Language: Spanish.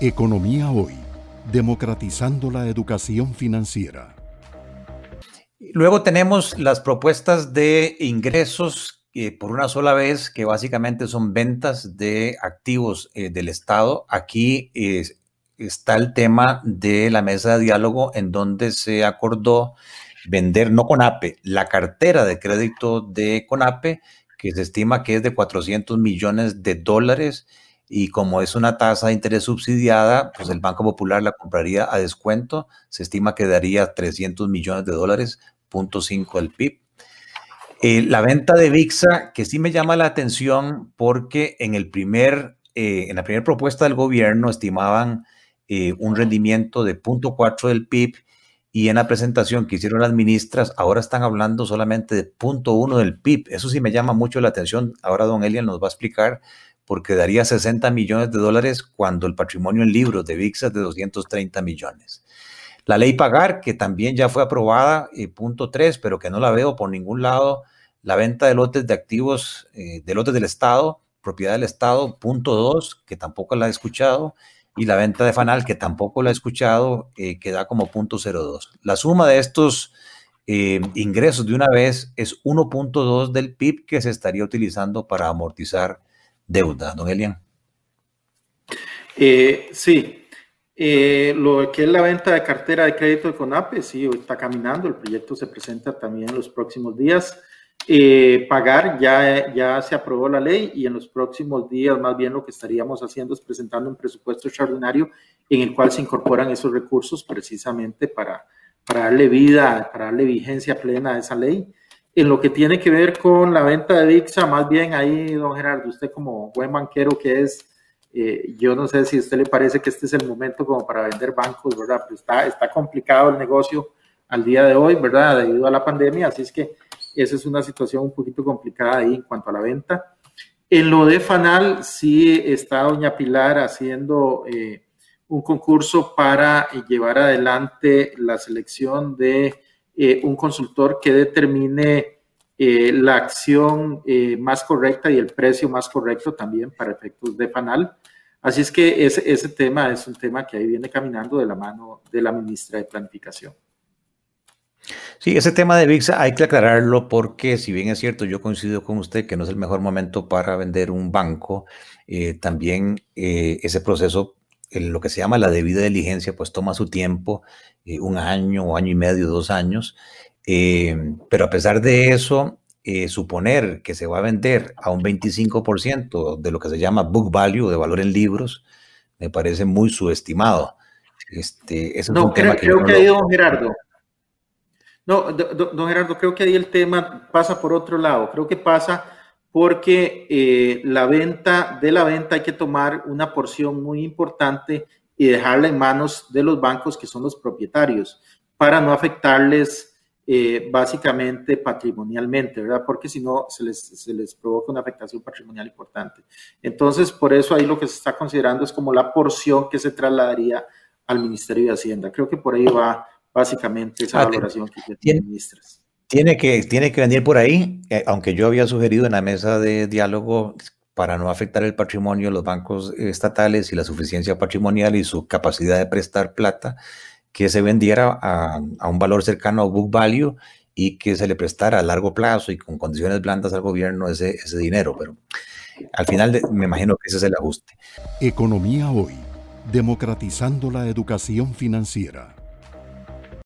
Economía Hoy, democratizando la educación financiera. Luego tenemos las propuestas de ingresos por una sola vez, que básicamente son ventas de activos eh, del Estado. Aquí está el tema de la mesa de diálogo en donde se acordó vender, no CONAPE, la cartera de crédito de CONAPE, que se estima que es de 400 millones de dólares y como es una tasa de interés subsidiada, pues el Banco Popular la compraría a descuento, se estima que daría 300 millones de dólares, 0.5 del PIB. La venta de VIXA, que sí me llama la atención porque en, el primer, eh, en la primera propuesta del gobierno estimaban eh, un rendimiento de 0.4 del PIB y en la presentación que hicieron las ministras, ahora están hablando solamente de 0.1 del PIB. Eso sí me llama mucho la atención. Ahora don Elian nos va a explicar porque daría 60 millones de dólares cuando el patrimonio en libros de VIX es de 230 millones. La ley pagar, que también ya fue aprobada, eh, punto 3, pero que no la veo por ningún lado. La venta de lotes de activos, eh, de lotes del Estado, propiedad del Estado, punto 2, que tampoco la he escuchado. Y la venta de Fanal, que tampoco la he escuchado, eh, que da como punto 02. La suma de estos eh, ingresos de una vez es 1.2 del PIB que se estaría utilizando para amortizar deuda, don Elian. Eh, sí, eh, lo que es la venta de cartera de crédito de CONAPE, sí, está caminando, el proyecto se presenta también en los próximos días. Eh, pagar, ya, ya se aprobó la ley y en los próximos días más bien lo que estaríamos haciendo es presentando un presupuesto extraordinario en el cual se incorporan esos recursos precisamente para, para darle vida, para darle vigencia plena a esa ley en lo que tiene que ver con la venta de VIXA, más bien ahí, don Gerardo, usted como buen banquero que es, eh, yo no sé si a usted le parece que este es el momento como para vender bancos, ¿verdad? Pero está, está complicado el negocio al día de hoy, ¿verdad? Debido a la pandemia, así es que esa es una situación un poquito complicada ahí en cuanto a la venta. En lo de Fanal, sí está doña Pilar haciendo eh, un concurso para llevar adelante la selección de eh, un consultor que determine eh, la acción eh, más correcta y el precio más correcto también para efectos de panal. Así es que ese, ese tema es un tema que ahí viene caminando de la mano de la ministra de Planificación. Sí, ese tema de VIX hay que aclararlo porque si bien es cierto, yo coincido con usted que no es el mejor momento para vender un banco, también ese proceso lo que se llama la debida diligencia, pues toma su tiempo, eh, un año o año y medio, dos años. Eh, pero a pesar de eso, eh, suponer que se va a vender a un 25% de lo que se llama book value, de valor en libros, me parece muy subestimado. Este, es no, creo, que, creo que ahí, don Gerardo. No, don Gerardo, creo que ahí el tema pasa por otro lado. Creo que pasa porque eh, la venta de la venta hay que tomar una porción muy importante y dejarla en manos de los bancos que son los propietarios para no afectarles eh, básicamente patrimonialmente, ¿verdad? Porque si no se les, se les provoca una afectación patrimonial importante. Entonces, por eso ahí lo que se está considerando es como la porción que se trasladaría al Ministerio de Hacienda. Creo que por ahí va básicamente esa ah, valoración que tienen ministras. Tiene que, tiene que venir por ahí, eh, aunque yo había sugerido en la mesa de diálogo para no afectar el patrimonio de los bancos estatales y la suficiencia patrimonial y su capacidad de prestar plata, que se vendiera a, un valor cercano a book value y que se le prestara a largo plazo y con condiciones blandas al gobierno ese, ese dinero. Pero al final me imagino que ese es el ajuste. Economía hoy, democratizando la educación financiera.